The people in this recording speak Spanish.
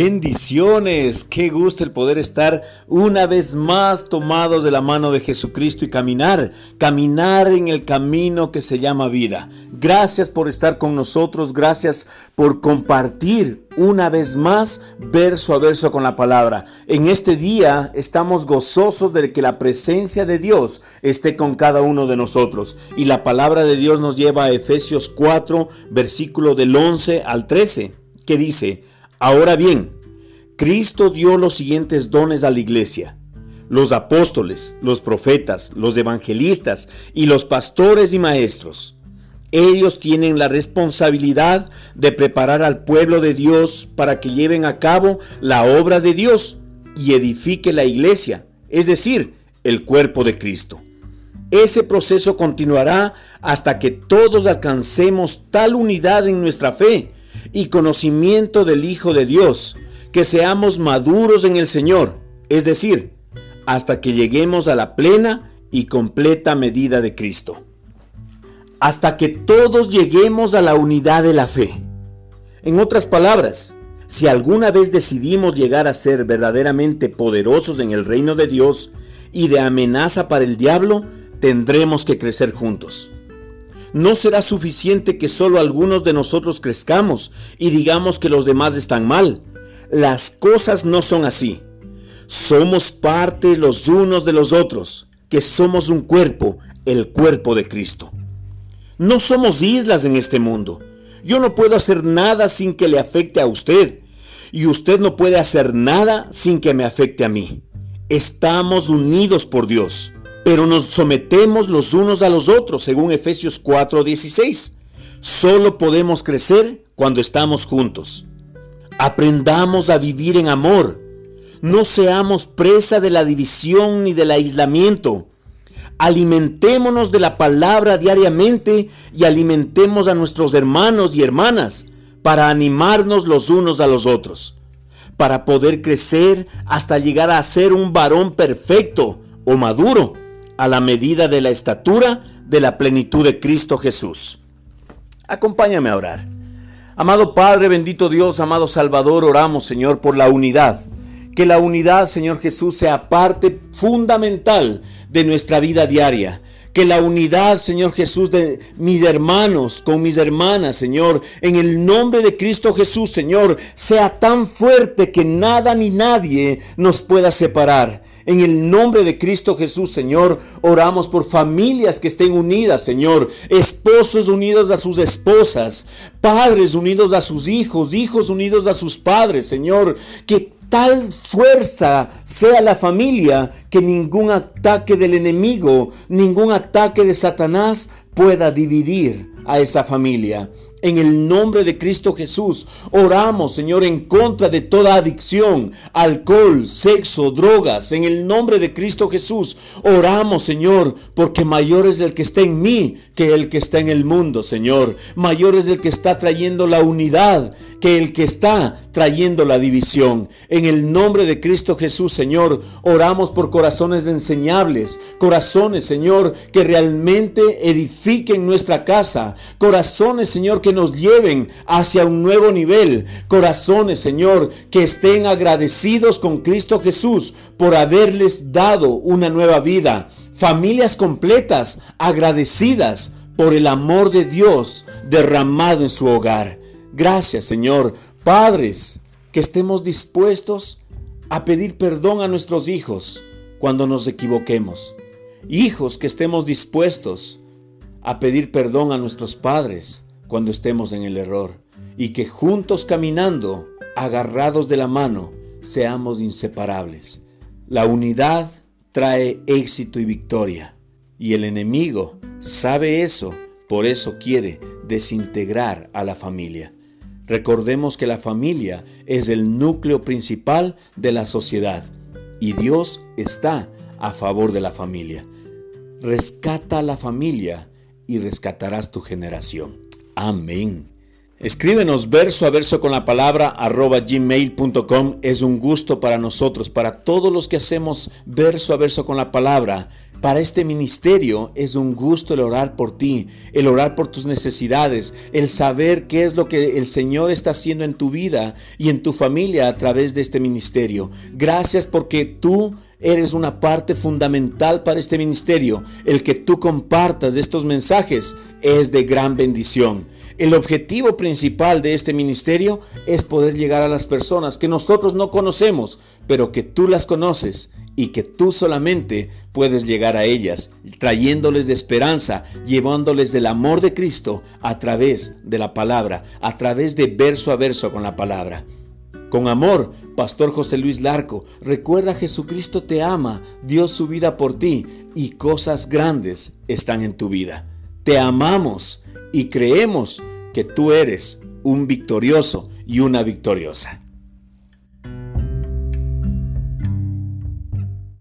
Bendiciones, qué gusto el poder estar una vez más tomados de la mano de Jesucristo y caminar, caminar en el camino que se llama vida. Gracias por estar con nosotros, gracias por compartir una vez más verso a verso con la palabra. En este día estamos gozosos de que la presencia de Dios esté con cada uno de nosotros. Y la palabra de Dios nos lleva a Efesios 4, versículo del 11 al 13, que dice, Ahora bien, Cristo dio los siguientes dones a la iglesia. Los apóstoles, los profetas, los evangelistas y los pastores y maestros. Ellos tienen la responsabilidad de preparar al pueblo de Dios para que lleven a cabo la obra de Dios y edifique la iglesia, es decir, el cuerpo de Cristo. Ese proceso continuará hasta que todos alcancemos tal unidad en nuestra fe y conocimiento del Hijo de Dios, que seamos maduros en el Señor, es decir, hasta que lleguemos a la plena y completa medida de Cristo. Hasta que todos lleguemos a la unidad de la fe. En otras palabras, si alguna vez decidimos llegar a ser verdaderamente poderosos en el reino de Dios y de amenaza para el diablo, tendremos que crecer juntos. No será suficiente que solo algunos de nosotros crezcamos y digamos que los demás están mal. Las cosas no son así. Somos parte los unos de los otros, que somos un cuerpo, el cuerpo de Cristo. No somos islas en este mundo. Yo no puedo hacer nada sin que le afecte a usted. Y usted no puede hacer nada sin que me afecte a mí. Estamos unidos por Dios pero nos sometemos los unos a los otros, según Efesios 4:16. Solo podemos crecer cuando estamos juntos. Aprendamos a vivir en amor. No seamos presa de la división ni del aislamiento. Alimentémonos de la palabra diariamente y alimentemos a nuestros hermanos y hermanas para animarnos los unos a los otros, para poder crecer hasta llegar a ser un varón perfecto o maduro a la medida de la estatura de la plenitud de Cristo Jesús. Acompáñame a orar. Amado Padre, bendito Dios, amado Salvador, oramos, Señor, por la unidad. Que la unidad, Señor Jesús, sea parte fundamental de nuestra vida diaria. Que la unidad, Señor Jesús, de mis hermanos con mis hermanas, Señor, en el nombre de Cristo Jesús, Señor, sea tan fuerte que nada ni nadie nos pueda separar. En el nombre de Cristo Jesús, Señor, oramos por familias que estén unidas, Señor. Esposos unidos a sus esposas, padres unidos a sus hijos, hijos unidos a sus padres, Señor. Que tal fuerza sea la familia que ningún ataque del enemigo, ningún ataque de Satanás pueda dividir a esa familia. En el nombre de Cristo Jesús, oramos, Señor, en contra de toda adicción, alcohol, sexo, drogas. En el nombre de Cristo Jesús, oramos, Señor, porque mayor es el que está en mí que el que está en el mundo, Señor. Mayor es el que está trayendo la unidad que el que está trayendo la división. En el nombre de Cristo Jesús, Señor, oramos por corazones enseñables, corazones, Señor, que realmente edifiquen nuestra casa, corazones, Señor, que nos lleven hacia un nuevo nivel. Corazones, Señor, que estén agradecidos con Cristo Jesús por haberles dado una nueva vida. Familias completas, agradecidas por el amor de Dios derramado en su hogar. Gracias, Señor. Padres, que estemos dispuestos a pedir perdón a nuestros hijos cuando nos equivoquemos. Hijos que estemos dispuestos a pedir perdón a nuestros padres cuando estemos en el error y que juntos caminando, agarrados de la mano, seamos inseparables. La unidad trae éxito y victoria y el enemigo sabe eso, por eso quiere desintegrar a la familia. Recordemos que la familia es el núcleo principal de la sociedad y Dios está a favor de la familia. Rescata a la familia y rescatarás tu generación. Amén. Escríbenos verso a verso con la palabra arroba gmail.com. Es un gusto para nosotros, para todos los que hacemos verso a verso con la palabra. Para este ministerio es un gusto el orar por ti, el orar por tus necesidades, el saber qué es lo que el Señor está haciendo en tu vida y en tu familia a través de este ministerio. Gracias porque tú eres una parte fundamental para este ministerio. El que tú compartas estos mensajes es de gran bendición. El objetivo principal de este ministerio es poder llegar a las personas que nosotros no conocemos, pero que tú las conoces y que tú solamente puedes llegar a ellas, trayéndoles de esperanza, llevándoles del amor de Cristo a través de la palabra, a través de verso a verso con la palabra. Con amor, Pastor José Luis Larco, recuerda Jesucristo te ama, dio su vida por ti y cosas grandes están en tu vida. Te amamos y creemos que tú eres un victorioso y una victoriosa.